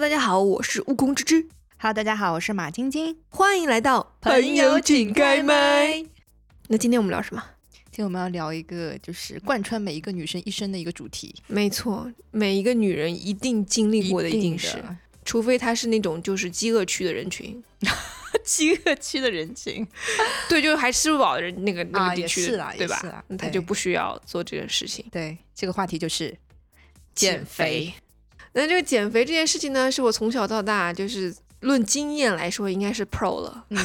Hello，大家好，我是悟空之之。Hello，大家好，我是马晶晶。欢迎来到朋友请开麦。那今天我们聊什么？今天我们要聊一个就是贯穿每一个女生一生的一个主题，没错，每一个女人一定经历过的一定是，的除非她是那种就是饥饿区的人群，饥饿区的人群 对，就是还吃不饱的人那个那啊个地区对吧是啦？那她就不需要做这件事情。对，这个话题就是减肥。那这个减肥这件事情呢，是我从小到大就是论经验来说，应该是 pro 了，嗯，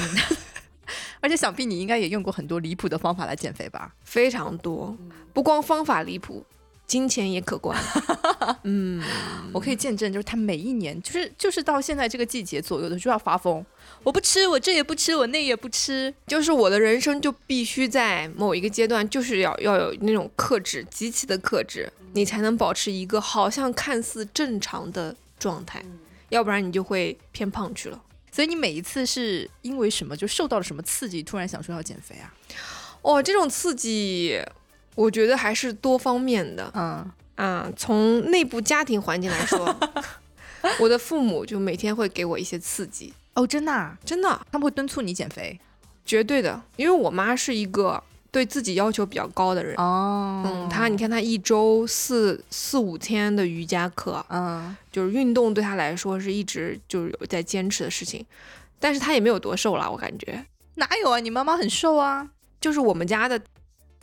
而且想必你应该也用过很多离谱的方法来减肥吧？非常多，不光方法离谱，金钱也可观。嗯，我可以见证，就是他每一年，就是就是到现在这个季节左右的就要发疯，我不吃，我这也不吃，我那也不吃，就是我的人生就必须在某一个阶段，就是要要有那种克制，极其的克制，你才能保持一个好像看似正常的状态，要不然你就会偏胖去了。所以你每一次是因为什么？就受到了什么刺激，突然想说要减肥啊？哦，这种刺激，我觉得还是多方面的。嗯，啊，从内部家庭环境来说，我的父母就每天会给我一些刺激，哦，真的、啊，真的，他们会敦促你减肥？绝对的，因为我妈是一个对自己要求比较高的人。哦。嗯，她你看，她一周四四五天的瑜伽课，嗯，就是运动对她来说是一直就是有在坚持的事情，但是她也没有多瘦啦，我感觉。哪有啊？你妈妈很瘦啊。就是我们家的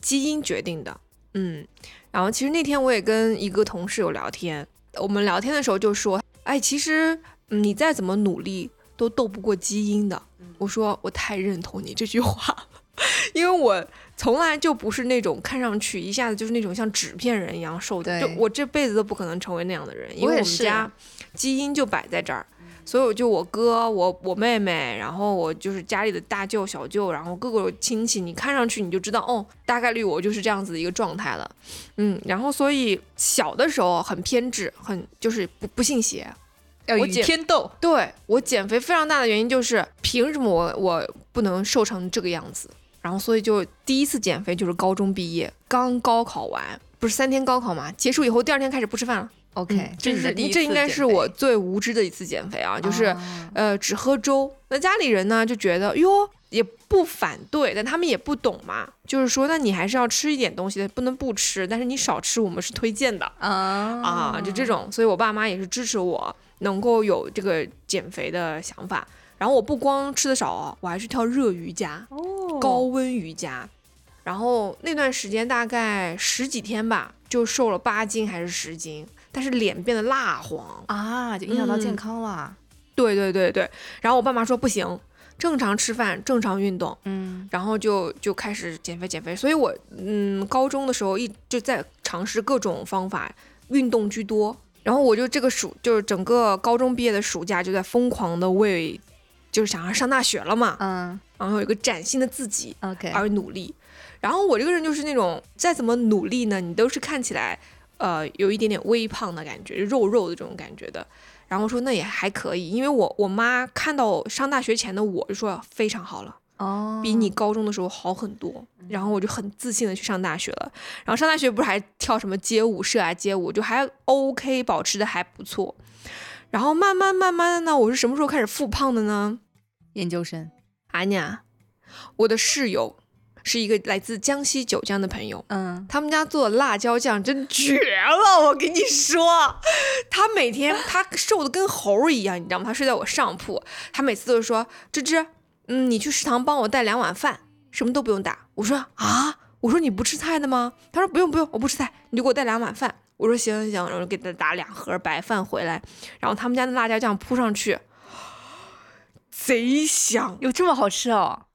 基因决定的。嗯，然后其实那天我也跟一个同事有聊天，我们聊天的时候就说，哎，其实嗯你再怎么努力都斗不过基因的。我说我太认同你这句话了，因为我从来就不是那种看上去一下子就是那种像纸片人一样瘦的，就我这辈子都不可能成为那样的人，因为我们家基因就摆在这儿。所以我就我哥、我我妹妹，然后我就是家里的大舅、小舅，然后各个亲戚，你看上去你就知道，哦，大概率我就是这样子的一个状态了，嗯，然后所以小的时候很偏执，很就是不不信邪，要与天斗，对我减肥非常大的原因就是，凭什么我我不能瘦成这个样子？然后所以就第一次减肥就是高中毕业，刚高考完，不是三天高考嘛？结束以后第二天开始不吃饭了。OK，、嗯这是这应该是我最无知的一次减肥啊，就是、哦呃只喝粥。那家里人呢就觉得哟也不反对，但他们也不懂嘛，就是说那你还是要吃一点东西的，不能不吃，但是你少吃我们是推荐的。啊啊，就这种，所以我爸妈也是支持我能够有这个减肥的想法。然后我不光吃的少哦，我还去跳热瑜伽、哦高温瑜伽。然后那段时间大概十几天吧，就瘦了八斤还是十斤，但是脸变得蜡黄。啊，就影响到健嗯康了。对对对对。然后我爸妈说不行，正常吃饭，正常运动。嗯，然后就就开始减肥减肥，所以我嗯高中的时候一就在尝试各种方法，运动居多。然后我就这个暑就是整个高中毕业的暑假就在疯狂的为，就是想要上大学了嘛，嗯然后有一个崭新的自己，OK，而努力。然后我这个人就是那种再怎么努力呢，你都是看起来呃有一点点微胖的感觉，肉肉的这种感觉的。然后说那也还可以，因为我我妈看到上大学前的我就说非常好了。哦，比你高中的时候好很多。然后我就很自信的去上大学了。然后上大学不是还跳什么街舞社啊，街舞就还 OK，保持的还不错。然后慢慢慢慢的呢，我是什么时候开始复胖的呢？研究生，阿娘，我的室友是一个来自江西九江的朋友。嗯，他们家做的辣椒酱真绝了，我跟你说，他每天他瘦的跟猴儿一样，你知道吗？他睡在我上铺，他每次都是说：“芝芝，嗯，你去食堂帮我带两碗饭，什么都不用打。”我说：“啊，我说你不吃菜的吗？”他说：“不用不用，我不吃菜，你就给我带两碗饭。”我说：“行行行。”然后给他打两盒白饭回来，然后他们家的辣椒酱铺上去，贼香，有这么好吃哦？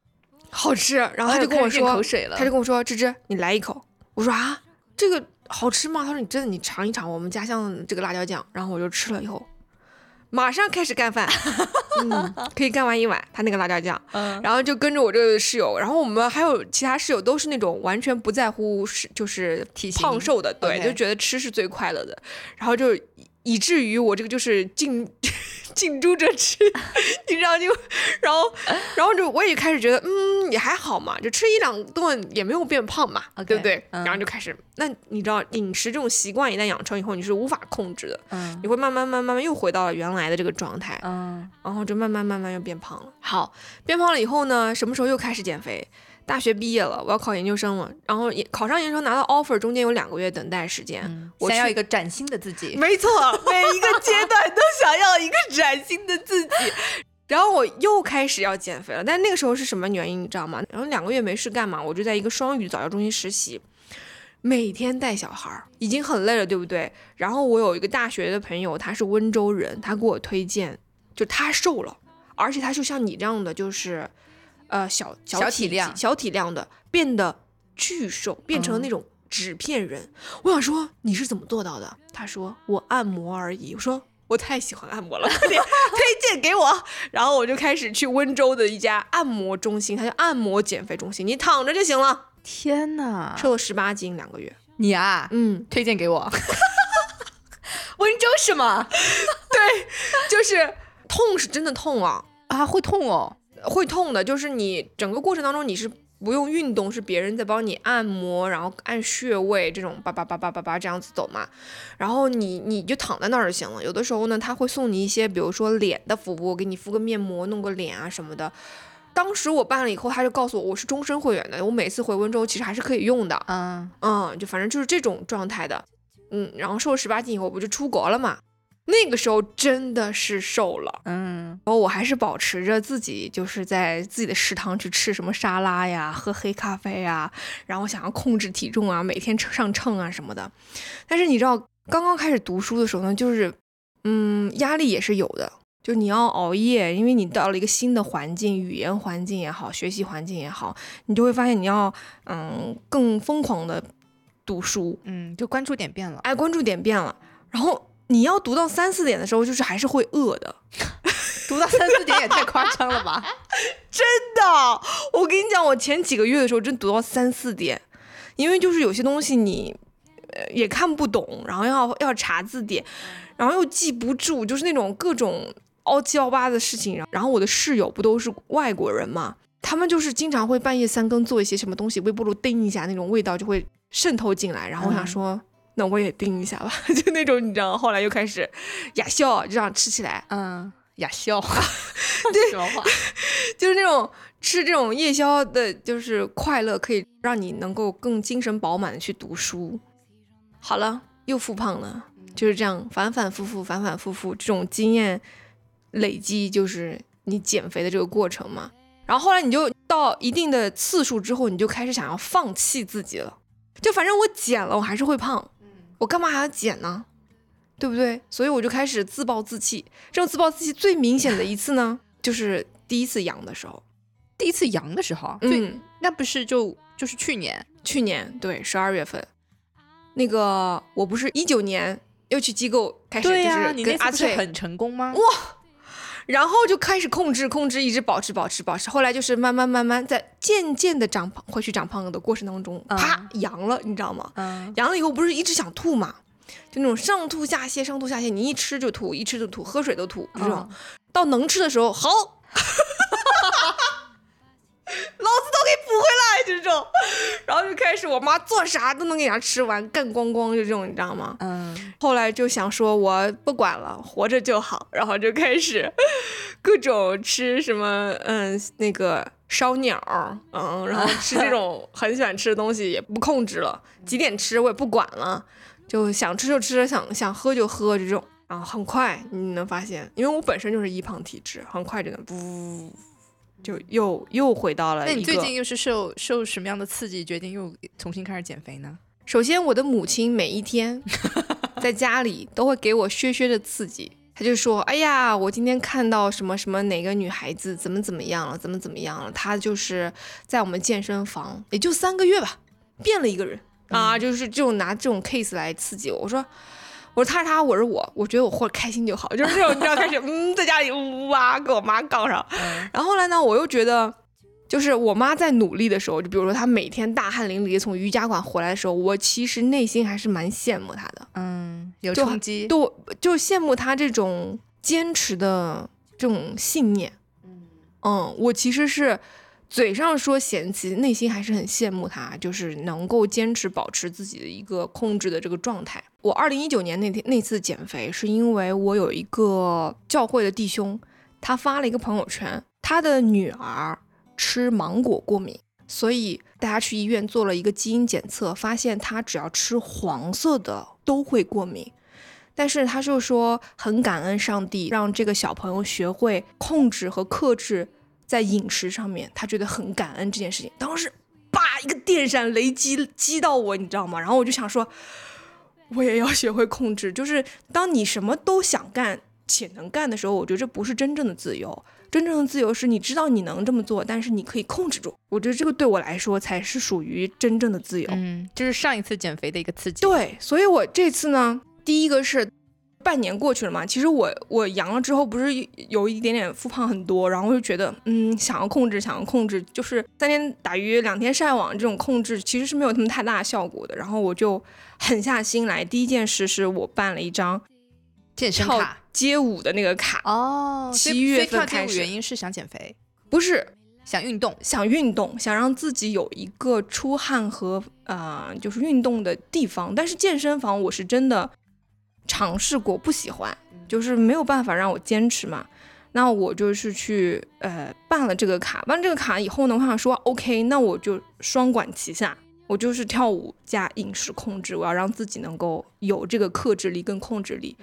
好吃。然后他哎就跟我说，口水了，他就跟我说：“芝芝，你来一口。”我说：“啊，这个好吃吗？”他说：“你真的，你尝一尝我们家乡这个辣椒酱。”然后我就吃了以后，马上开始干饭，嗯，可以干完一碗他那个辣椒酱，嗯然后就跟着我这个室友，然后我们还有其他室友都是那种完全不在乎是就是体型胖瘦的，对就觉得吃是最快乐的，然后就以至于我这个就是近近朱者赤，你知道就，然后然后就我也开始觉得，嗯，嗯也还好嘛，就吃一两顿也没有变胖嘛对不对？嗯然后就开始，那你知道饮食这种习惯一旦养成以后，你是无法控制的，嗯你会慢慢慢慢慢又回到了原来的这个状态，嗯然后就慢慢慢慢又变胖了。好，变胖了以后呢，什么时候又开始减肥？大学毕业了，我要考研究生了，然后也考上研究生拿到 offer，中间有两个月等待时间。嗯，我去想要一个崭新的自己。没错，每一个阶段都想要一个崭新的自己。然后我又开始要减肥了，但那个时候是什么原因，你知道吗？然后两个月没事干嘛，我就在一个双语早教中心实习，每天带小孩儿，已经很累了，对不对？然后我有一个大学的朋友，他是温州人，他给我推荐，就他瘦了，而且他就像你这样的，就是呃小小小体量小体量的，变得巨瘦，变成了那种纸片人。我想说你是怎么做到的？他说我按摩而已。我说我太喜欢按摩了，快点推荐给我。然后我就开始去温州的一家按摩中心，它叫按摩减肥中心，你躺着就行了，天哪！瘦了十八斤两个月。你啊，嗯，推荐给我。温州是吗？对就是痛是真的痛啊，啊，会痛哦。会痛的，就是你整个过程当中你是。不用运动，是别人在帮你按摩，然后按穴位，这种叭叭叭叭叭叭这样子走嘛。然后你你就躺在那儿就行了。有的时候呢，他会送你一些，比如说脸的服务，给你敷个面膜，弄个脸啊什么的。当时我办了以后，他就告诉我我是终身会员的，我每次回温州其实还是可以用的。嗯，嗯，就反正就是这种状态的。嗯，然后瘦了十八斤以后，不就出国了嘛？那个时候真的是瘦了。嗯，然后我还是保持着自己就是在自己的食堂去吃什么沙拉呀，喝黑咖啡呀，然后想要控制体重啊，每天上秤啊什么的。但是你知道，刚刚开始读书的时候呢，就是嗯，压力也是有的。就你要熬夜，因为你到了一个新的环境，语言环境也好，学习环境也好，你就会发现你要嗯更疯狂的读书，嗯，就关注点变了。哎，关注点变了，然后你要读到三四点的时候，就是还是会饿的。读到三四点也太夸张了吧？真的，我跟你讲，我前几个月的时候真读到三四点，因为就是有些东西你呃也看不懂，然后要要查字典，然后又记不住，就是那种各种凹七凹八的事情。然后我的室友不都是外国人嘛，他们就是经常会半夜三更做一些什么东西，微波炉叮一下，那种味道就会渗透进来。然后我想说。那我也盯一下吧，就那种你知道，后来又开始哑笑，就这样吃起来，嗯，哑笑。对，什么话？就是那种吃这种夜宵的，就是快乐，可以让你能够更精神饱满的去读书。好了，又复胖了，就是这样反反复复，反反复复，这种经验累积就是你减肥的这个过程嘛。然后后来你就到一定的次数之后，你就开始想要放弃自己了，就反正我减了，我还是会胖，我干嘛还要减呢？对不对？所以我就开始自暴自弃。这种自暴自弃最明显的一次呢，就是第一次阳的时候。第一次阳的时候，对，嗯，那不是就就是去年。去年对十二月份，那个我不是一九年又去机构开始，对呀、就是你跟阿翠，很成功吗？然后就开始控制控制，一直保持保持保持，后来就是慢慢慢慢在渐渐的长胖，回去长胖的过程当中，啪阳了，你知道吗？嗯，阳了以后不是一直想吐嘛，就那种上吐下泻，上吐下泻，你一吃就吐，一吃就吐，喝水都吐，这种。到能吃的时候，好，老子都给补回来，就这种。然后就开始，我妈做啥都能给人家吃完，干光光，就这种，你知道吗？嗯，后来就想说，我不管了，活着就好，然后就开始 各种吃什么，嗯，那个烧鸟，嗯，然后吃这种 很喜欢吃的东西也不控制了，几点吃我也不管了，就想吃就吃，想想喝就喝这种，然后很快你能发现，因为我本身就是易胖体质，很快就能不就又又回到了那你。最近又是受受什么样的刺激，决定又重新开始减肥呢？首先，我的母亲每一天 在家里都会给我削削的刺激。她就说：“哎呀，我今天看到什么什么哪个女孩子怎么怎么样了，怎么怎么样了。她就是在我们健身房，也就三个月吧，变了一个人啊，就是这种拿这种 case 来刺激我。我说，我说她是他，我是我，我觉得我活得开心就好，就是这种你知道，开始嗯，在家里呜哇跟我妈杠上。然后后来呢，我又觉得。”就是我妈在努力的时候，就比如说她每天大汗淋漓从瑜伽馆回来的时候，我其实内心还是蛮羡慕她的，嗯，有冲击。就就羡慕她这种坚持的这种信念。嗯，我其实是嘴上说嫌弃，内心还是很羡慕他，就是能够坚持保持自己的一个控制的这个状态。我二零一九年那天那次减肥，是因为我有一个教会的弟兄，他发了一个朋友圈，他的女儿吃芒果过敏，所以大家去医院做了一个基因检测，发现他只要吃黄色的都会过敏。但是他就说很感恩上帝让这个小朋友学会控制和克制在饮食上面，他觉得很感恩这件事情。当时，叭一个电闪雷击击到我，你知道吗？然后我就想说，我也要学会控制。就是当你什么都想干且能干的时候，我觉得这不是真正的自由。真正的自由是你知道你能这么做，但是你可以控制住。我觉得这个对我来说才是属于真正的自由。嗯，就是上一次减肥的一个刺激。对，所以我这次呢。第一个是半年过去了嘛，其实我我阳了之后不是有一点点复胖很多，然后我就觉得嗯想要控制想要控制，就是三天打鱼两天晒网这种控制其实是没有什么太大效果的，然后我就狠下心来，第一件事是我办了一张健身卡。街舞的那个卡哦，七月份开始，原因是想减肥，不是。想运动，想运动，想让自己有一个出汗和呃就是运动的地方，但是健身房我是真的。尝试过不喜欢，就是没有办法让我坚持嘛。那我就是去呃办了这个卡，办这个卡以后呢，我想说 OK，那我就双管齐下，我就是跳舞加饮食控制，我要让自己能够有这个克制力跟控制力。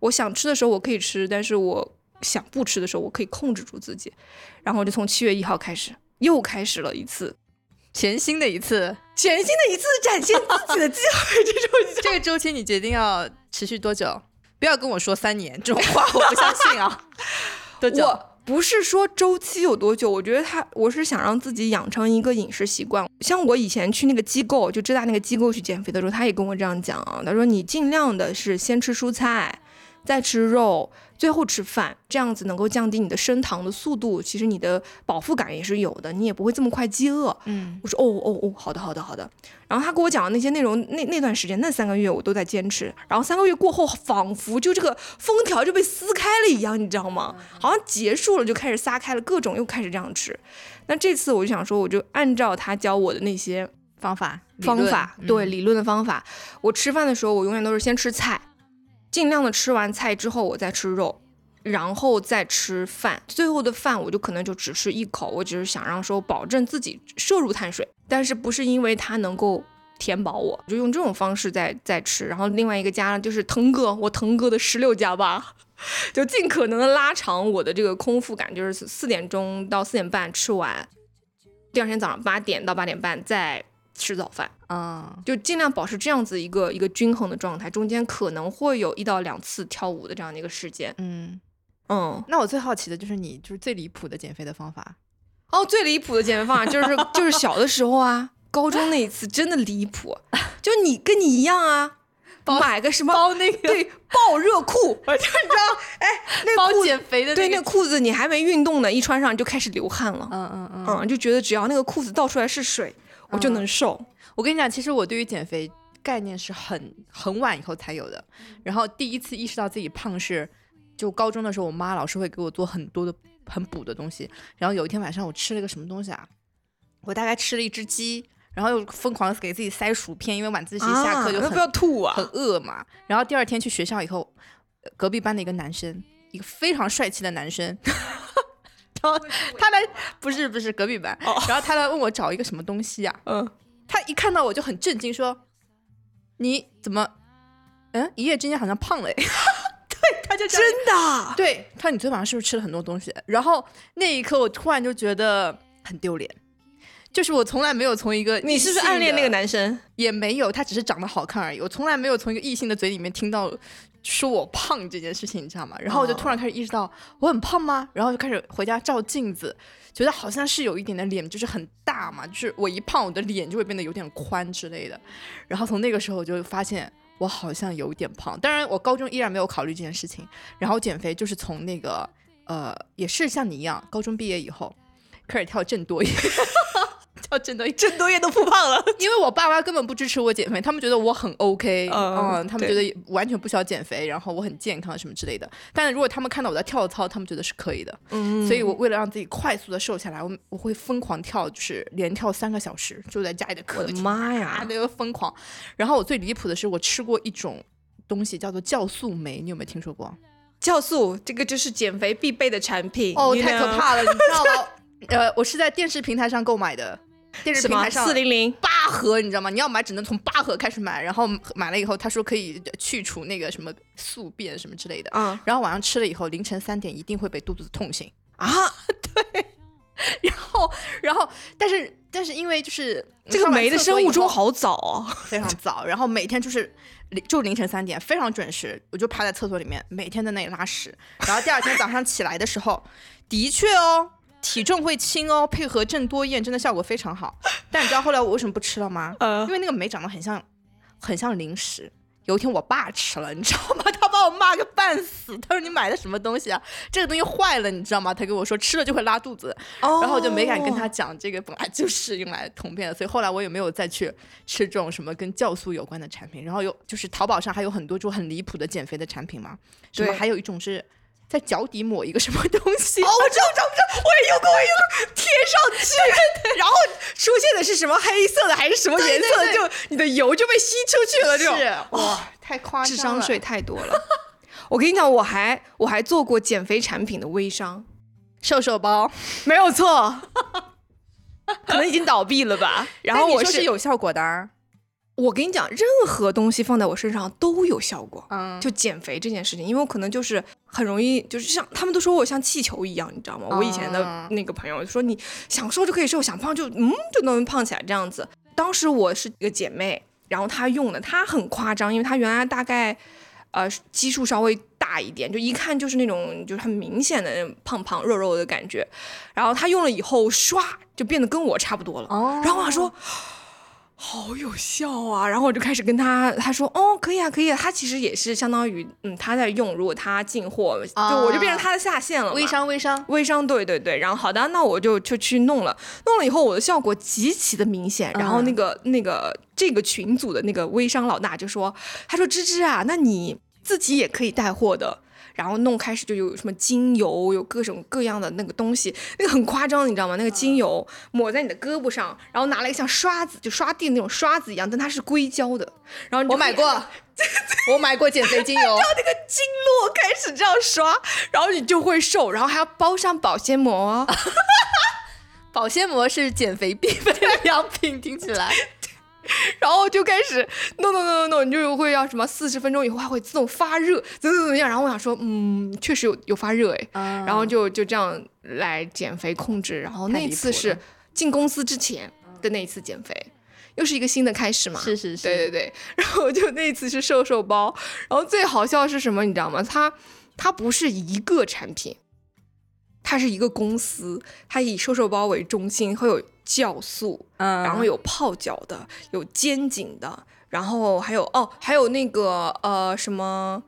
我想吃的时候我可以吃，但是我想不吃的时候我可以控制住自己。然后就从七月一号开始，又开始了一次全新的一次全新的一次展现自己的机会。这周这个周期你决定要。持续多久？不要跟我说三年这种话，我不相信啊！多久？我不是说周期有多久，我觉得他，我是想让自己养成一个饮食习惯。像我以前去那个机构，就浙大那个机构去减肥的时候，他也跟我这样讲啊，他说你尽量的是先吃蔬菜，再吃肉。最后吃饭，这样子能够降低你的升糖的速度，其实你的饱腹感也是有的，你也不会这么快饥饿。嗯，我说哦哦哦，好的好的好的。然后他给我讲的那些内容，那那段时间那三个月我都在坚持。然后三个月过后，仿佛就这个封条就被撕开了一样，你知道吗？好像结束了就开始撒开了，各种又开始这样吃。那这次我就想说，我就按照他教我的那些方法方法，对理论的方法，我吃饭的时候我永远都是先吃菜。尽量的吃完菜之后，我再吃肉，然后再吃饭。最后的饭我就可能就只吃一口，我只是想让说保证自己摄入碳水，但是不是因为它能够填饱我，就用这种方式在在吃。然后另外一个加就是腾哥，我腾哥的十六加八，就尽可能的拉长我的这个空腹感，就是四点钟到四点半吃完，第二天早上八点到八点半再。吃早饭，啊，就尽量保持这样子一个一个均衡的状态，中间可能会有一到两次跳舞的这样的一个时间，嗯嗯。那我最好奇的就是你就是最离谱的减肥的方法，哦，最离谱的减肥方法就是就是小的时候啊，高中那一次真的离谱，就你跟你一样啊，买个什么包那个对爆热裤，就你知道，哎，那包减肥的对那裤子你还没运动呢，一穿上就开始流汗了，嗯嗯嗯，就觉得只要那个裤子倒出来是水。我就能瘦。我跟你讲，其实我对于减肥概念是很很晚以后才有的。然后第一次意识到自己胖是，就高中的时候，我妈老是会给我做很多的很补的东西。然后有一天晚上，我吃了个什么东西啊？我大概吃了一只鸡，然后又疯狂的给自己塞薯片，因为晚自习下课就很不要吐啊，很饿嘛。然后第二天去学校以后，隔壁班的一个男生，一个非常帅气的男生。他来不是不是隔壁班，然后他来问我找一个什么东西啊？嗯，他一看到我就很震惊，说：“你怎么，嗯，一夜之间好像胖了？”对，他就真的，对他，你昨天晚上是不是吃了很多东西？然后那一刻我突然就觉得很丢脸，就是我从来没有从一个你是不是暗恋那个男生？也没有，他只是长得好看而已。我从来没有从一个异性的嘴里面听到。说我胖这件事情，你知道吗？然后我就突然开始意识到我很胖吗？然后就开始回家照镜子，觉得好像是有一点的脸就是很大嘛，就是我一胖，我的脸就会变得有点宽之类的。然后从那个时候我就发现我好像有点胖。当然，我高中依然没有考虑这件事情。然后减肥就是从那个呃，也是像你一样，高中毕业以后开始跳郑多燕，靠郑多燕。郑多燕都复胖了。因为我爸妈根本不支持我减肥，他们觉得我很 OK，嗯嗯，他们觉得完全不需要减肥，然后我很健康什么之类的。但是如果他们看到我在跳操，他们觉得是可以的。嗯所以我为了让自己快速的瘦下来，我我会疯狂跳，就是连跳三个小时，就在家里的我的客厅妈啊，呀！那个疯狂。然后我最离谱的是，我吃过一种东西叫做酵素酶，你有没有听说过？酵素这个就是减肥必备的产品哦，太可怕了，你知道吗？呃，我是在电视平台上购买的，电视平台上四零零八盒，你知道吗？你要买只能从八盒开始买，然后买了以后，他说可以去除那个什么宿便什么之类的。嗯然后晚上吃了以后，凌晨三点一定会被肚子痛醒。啊！对然后，然后，但是，但是因为就是这个酶的生物钟好好早哦。非常早，然后每天就是就凌晨三点，非常准时，我就趴在厕所里面，每天在那里拉屎。然后第二天早上起来的时候，的确哦，体重会轻哦，配合郑多燕真的效果非常好。但你知道后来我为什么不吃了吗？呃因为那个酶长得很像，很像零食。有一天我爸吃了，你知道吗？他把我骂个半死。他说你买的什么东西啊？这个东西坏了，你知道吗？他跟我说吃了就会拉肚子。哦然后我就没敢跟他讲，这个本来就是用来通便的，所以后来我也没有再去吃这种什么跟酵素有关的产品。然后有就是淘宝上还有很多这种很离谱的减肥的产品嘛，什么对还有一种是在脚底抹一个什么东西，哦，我知道，我知道，我知道，我也用过，我也用过，贴上去，然后出现的是什么黑色的还是什么颜色的，就你的油就被吸出去了，这种是哇，太夸张了，智商税太多了。我跟你讲，我还我还做过减肥产品的微商，瘦瘦包，没有错，可能已经倒闭了吧。然后我说是有效果的啊，我跟你讲，任何东西放在我身上都有效果。嗯，就减肥这件事情，因为我可能就是很容易，就是像他们都说我像气球一样，你知道吗？我以前的啊那个朋友说你想瘦就可以瘦，想胖就嗯就能胖起来这样子。当时我是一个姐妹，然后她用的，她很夸张，因为她原来大概呃基数稍微大一点，就一看就是那种就是很明显的那种胖胖肉肉的感觉。然后她用了以后，唰就变得跟我差不多了。哦然后我想说。好有效啊！然后我就开始跟他，他说哦，可以啊，可以啊。他其实也是相当于，嗯，他在用，如果他进货，就我就变成他的下线了嘛。微商微商，微商，对对对。然后好的，那我就就去弄了，弄了以后我的效果极其的明显。然后那个、那个这个群组的那个微商老大就说，他说芝芝啊，那你自己也可以带货的。然后弄开始就有什么精油，有各种各样的那个东西，那个很夸张，你知道吗？那个精油抹在你的胳膊上，然后拿了一个像刷子，就刷地那种刷子一样，但它是硅胶的。然后我买过，我买过减肥精油，那个经络开始这样刷，然后你就会瘦，然后还要包上保鲜膜哦。保鲜膜是减肥必备的良品，听起来。然后就开始弄弄弄弄弄，你就会要什么四十分钟以后还会自动发热，怎么怎么样？然后我想说，嗯，确实有有发热哎，嗯然后就就这样来减肥控制。然后那一次是进公司之前的那一次减肥，又是一个新的开始嘛。是是是，对对对，然后就那一次是瘦瘦包，然后最好笑是什么，你知道吗？它它不是一个产品，它是一个公司，它以瘦瘦包为中心，会有酵素，嗯，然后有泡脚的，有肩颈的，然后还有哦，还有那个呃什么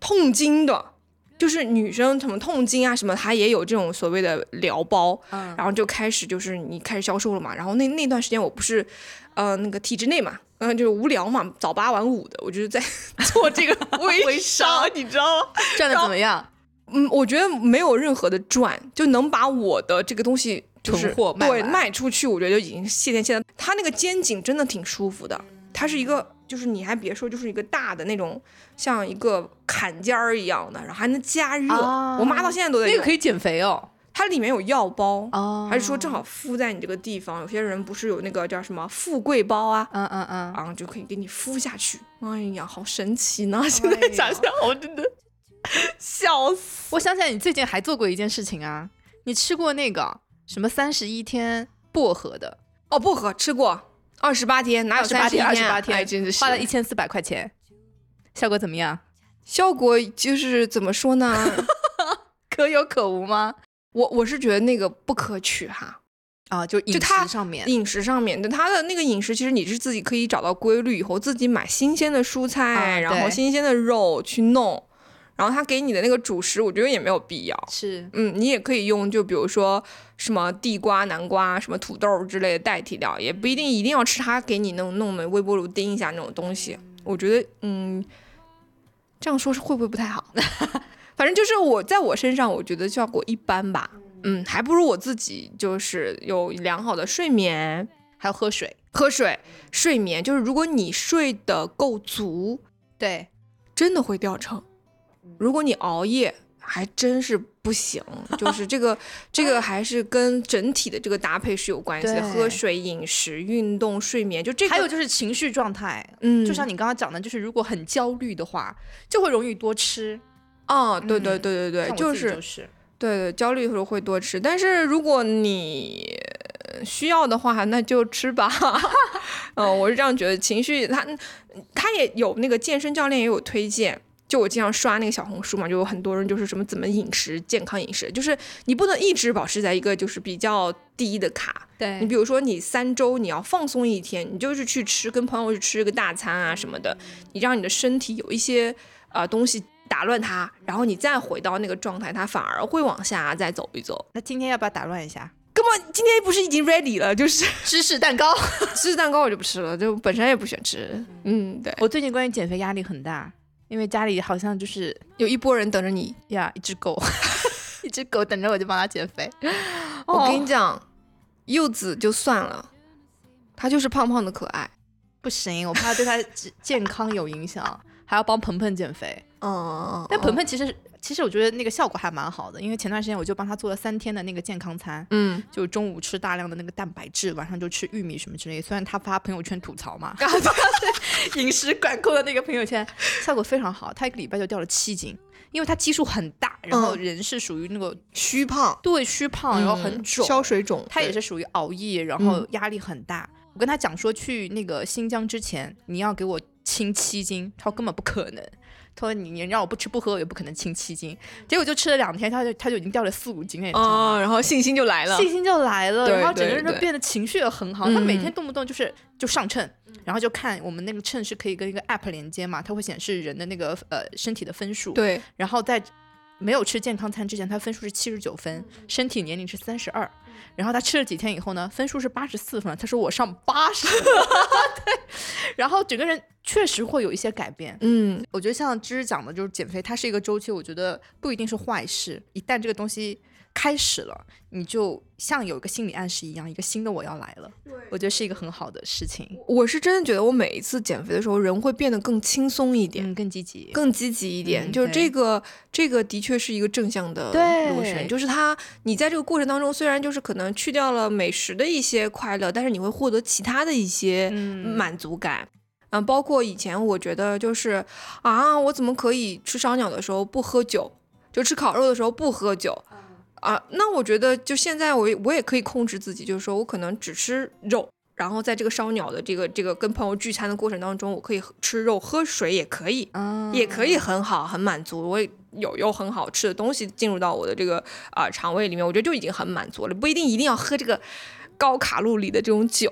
痛经的，就是女生什么痛经啊什么，它也有这种所谓的疗包，嗯然后就开始就是你开始销售了嘛，然后那那段时间我不是呃那个体制内嘛。嗯，就是无聊嘛，早八晚五的，我就是在 做这个微 微商，你知道吗？赚的怎么样？嗯，我觉得没有任何的赚，就能把我的这个东西就是货卖对卖出去，我觉得就已经谢天谢地。它那个肩颈真的挺舒服的，它是一个，就是你还别说，就是一个大的那种，像一个坎肩儿一样的，然后还能加热。啊我妈到现在都在，那个可以减肥哦。它里面有药包。哦还是说正好敷在你这个地方？有些人不是有那个叫什么富贵包啊，嗯嗯嗯，然后就可以给你敷下去。哎呀，好神奇呢！现在想想，我真的 笑死。我想起来，你最近还做过一件事情啊，你吃过那个什么三十一天薄荷的，哦，薄荷吃过，二十八天，哪有三十八天，二十八哎，天，真的是花了一千四百块钱，效果怎么样？效果就是怎么说呢？可有可无吗？我我是觉得那个不可取哈，啊，就饮食上面，饮食上面对它的那个饮食，其实你是自己可以找到规律，以后自己买新鲜的蔬菜，啊然后新鲜的肉去弄。然后他给你的那个主食，我觉得也没有必要。是，嗯，你也可以用，就比如说什么地瓜、南瓜、什么土豆之类的代替掉，也不一定一定要吃他给你弄弄的微波炉叮一下那种东西。我觉得，嗯，这样说是会不会不太好？反正就是我在我身上，我觉得效果一般吧。嗯，还不如我自己就是有良好的睡眠，还有喝水，喝水、睡眠。就是如果你睡得够足，对，真的会掉秤。如果你熬夜，还真是不行。就是这个，这个还是跟整体的这个搭配是有关系的。喝水、饮食、运动、睡眠，就这个。还有就是情绪状态，嗯，就像你刚刚讲的，就是如果很焦虑的话，就会容易多吃。哦，对对嗯对对对，就是就是，对对，焦虑的时候会多吃，但是如果你呃需要的话，那就吃吧。嗯，我是这样觉得，情绪他他也有那个健身教练也有推荐。就我经常刷那个小红书嘛，就有很多人就是什么怎么饮食健康饮食，就是你不能一直保持在一个就是比较低的卡。对你比如说你三周你要放松一天，你就是去吃跟朋友去吃个大餐啊什么的，你让你的身体有一些呃东西打乱它，然后你再回到那个状态，它反而会往下再走一走。那今天要不要打乱一下？根本今天不是已经 ready 了，就是芝士蛋糕。芝士蛋糕我就不吃了，就本身也不喜欢吃。嗯，对，我最近关于减肥压力很大，因为家里好像就是有一波人等着你。呀，一只狗，一只狗等着我就帮它减肥。我跟哦你讲，柚子就算了，它就是胖胖的可爱。不行，我怕对它健 健康有影响，还要帮鹏鹏减肥。嗯，但鹏鹏其实其实我觉得那个效果还蛮好的，因为前段时间我就帮他做了三天的那个健康餐，嗯，就中午吃大量的那个蛋白质，晚上就吃玉米什么之类的。虽然他发朋友圈吐槽嘛，饮食管控的那个朋友圈，效果非常好，他一个礼拜就掉了七斤，因为他基数很大，然后嗯人是属于那个虚胖，对虚胖，然后很嗯肿，消水肿。他也是属于熬夜，然后压力很大。我跟他讲说，去那个新疆之前，你要给我轻七斤，他说根本不可能。他说你你让我不吃不喝，我也不可能轻七斤。结果就吃了两天，他就他就已经掉了四五斤了，你知道吗？哦，然后信心就来了。信心就来了，然后整个人就变得情绪也很好。嗯他每天动不动就是就上秤，然后就看我们那个秤是可以跟一个 app 连接嘛，它会显示人的那个呃身体的分数。对，然后在没有吃健康餐之前，他分数是七十九分，身体年龄是三十二。然后他吃了几天以后呢，分数是八十四分，他说我上八十，对，然后整个人确实会有一些改变。嗯，我觉得像芝芝讲的，就是减肥，它是一个周期，我觉得不一定是坏事。一旦这个东西开始了，你就像有一个心理暗示一样，一个新的我要来了，我觉得是一个很好的事情。我是真的觉得我每一次减肥的时候，人会变得更轻松一点。嗯，更积极。更积极一点，嗯就是这个，这个的确是一个正向的对路线。就是它，你在这个过程当中，虽然就是可能去掉了美食的一些快乐，但是你会获得其他的一些嗯满足感。嗯，包括以前我觉得就是啊，我怎么可以吃烧鸟的时候不喝酒，就吃烤肉的时候不喝酒啊？那我觉得就现在我我也可以控制自己，就是说我可能只吃肉。然后在这个烧鸟的这个这个跟朋友聚餐的过程当中，我可以吃肉喝水也可以，嗯也可以很好，很满足。我也有有很好吃的东西进入到我的这个啊、肠胃里面，我觉得就已经很满足了，不一定一定要喝这个高卡路里的这种酒。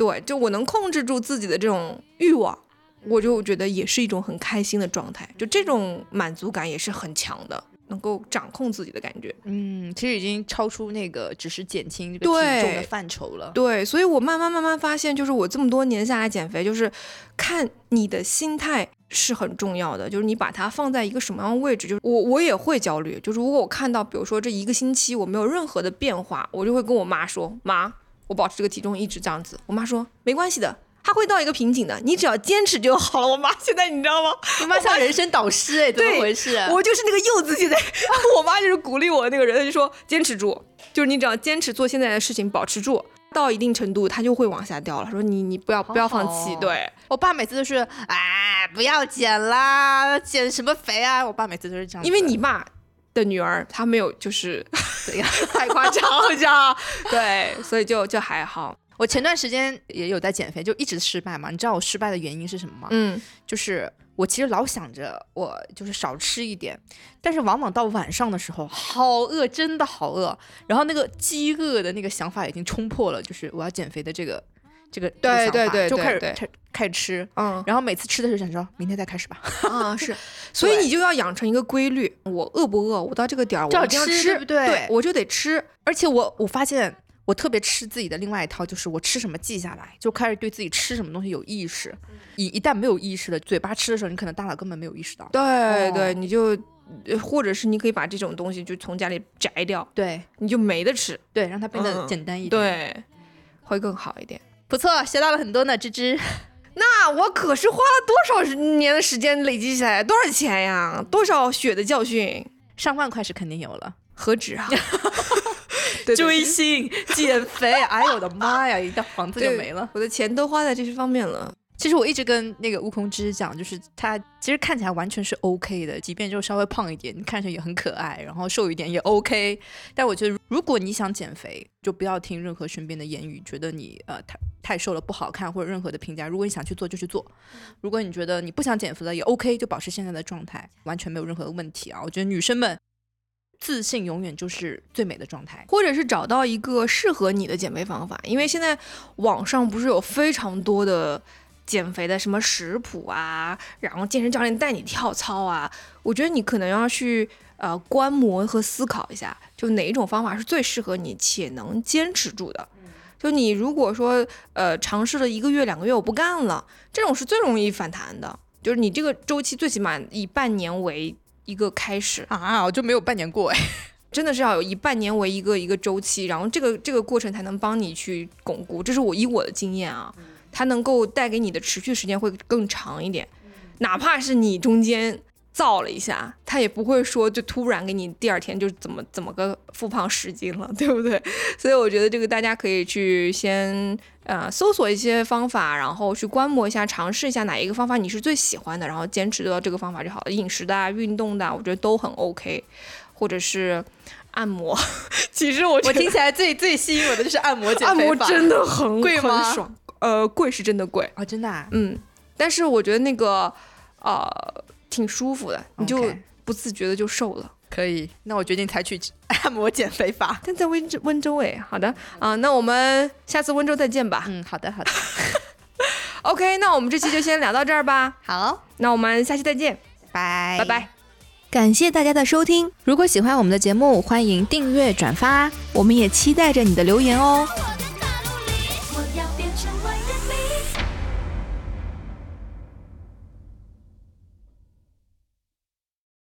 对，就我能控制住自己的这种欲望，我就觉得也是一种很开心的状态。就这种满足感也是很强的，能够掌控自己的感觉。嗯，其实已经超出那个只是减轻这个体重的范畴了。对，所以我慢慢慢慢发现，就是我这么多年下来减肥，就是看你的心态是很重要的，就是你把它放在一个什么样的位置。就是我我也会焦虑，就是如果我看到，比如说这一个星期我没有任何的变化，我就会跟我妈说：“妈，我保持这个体重一直这样子。”我妈说：“没关系的。”它会到一个瓶颈的，你只要坚持就好了。我妈现在你知道吗？我妈像人生导师哎，怎么回事？我就是那个柚子，现 在我妈就是鼓励我那个人，她就说坚持住，就是你只要坚持做现在的事情，保持住，到一定程度它就会往下掉了。说你你不要不要放弃，对我爸每次都是哎，不要减啦，减什么肥啊？我爸每次都是这样，因为你爸的女儿她没有就是怎样？太夸张了，这样对，所以就就还好，我前段时间也有在减肥，就一直失败嘛。你知道我失败的原因是什么吗？嗯就是我其实老想着我就是少吃一点，但是往往到晚上的时候好饿，真的好饿。然后那个饥饿的那个想法已经冲破了，就是我要减肥的这个这个这个对对对就开始开开始吃，嗯然后每次吃的时候想说，明天再开始吧，啊 是，所以你就要养成一个规律，我饿不饿，我到这个点儿我一定要吃，对不对我就得吃。而且我我发现我特别吃自己的另外一套，就是我吃什么记下来，就开始对自己吃什么东西有意识。一一旦没有意识了，嘴巴吃的时候，你可能大脑根本没有意识到。对对，哦你就，呃或者是你可以把这种东西就从家里摘掉，对你就没得吃，对，让它变得嗯简单一点。，对，会更好一点。不错，学到了很多呢，芝芝。那我可是花了多少年的时间累积起来，多少钱呀？多少血的教训？上万块是肯定有了。何止啊！对对追星、减肥，哎呦我的妈呀，一套房子就没了。我的钱都花在这些方面了。其实我一直跟那个悟空之讲，就是他其实看起来完全是 OK 的，即便就稍微胖一点，你看起来也很可爱，然后瘦一点也 OK。但我觉得，如果你想减肥，就不要听任何身边的言语，觉得你呃太太瘦了不好看或者任何的评价。如果你想去做就去做，如果你觉得你不想减肥了也 OK，就保持现在的状态，完全没有任何的问题啊。我觉得女生们自信永远就是最美的状态。或者是找到一个适合你的减肥方法，因为现在网上不是有非常多的减肥的什么食谱啊，然后健身教练带你跳操啊，我觉得你可能要去呃观摩和思考一下，就哪一种方法是最适合你且能坚持住的。就你如果说呃尝试了一个月两个月我不干了，这种是最容易反弹的，就是你这个周期最起码以半年为一个开始，啊，我就没有半年过哎。真的是要有以半年为一个一个周期，然后这个这个过程才能帮你去巩固。这是我以我的经验啊，它能够带给你的持续时间会更长一点。哪怕是你中间造了一下，它也不会说就突然给你第二天就怎么怎么个复胖十斤了，对不对？所以我觉得这个大家可以去先呃搜索一些方法，然后去观摩一下，尝试一下哪一个方法你是最喜欢的，然后坚持到这个方法就好了。饮食的啊、运动的啊，我觉得都很 OK，或者是按摩。其实我我听起来最最吸引我的就是按摩减 按摩真的很贵吗很爽，呃，贵是真的贵，啊，真的、啊。嗯，但是我觉得那个呃挺舒服的，你就不自觉的就瘦了。可以，那我决定采取 按摩减肥法。但在温州温州哎，好的啊、那我们下次温州再见吧。嗯，好的，好的，OK，那我们这期就先聊到这儿吧。好，那我们下期再见，拜拜拜。感谢大家的收听，如果喜欢我们的节目，欢迎订阅、转发。我们也期待着你的留言哦。我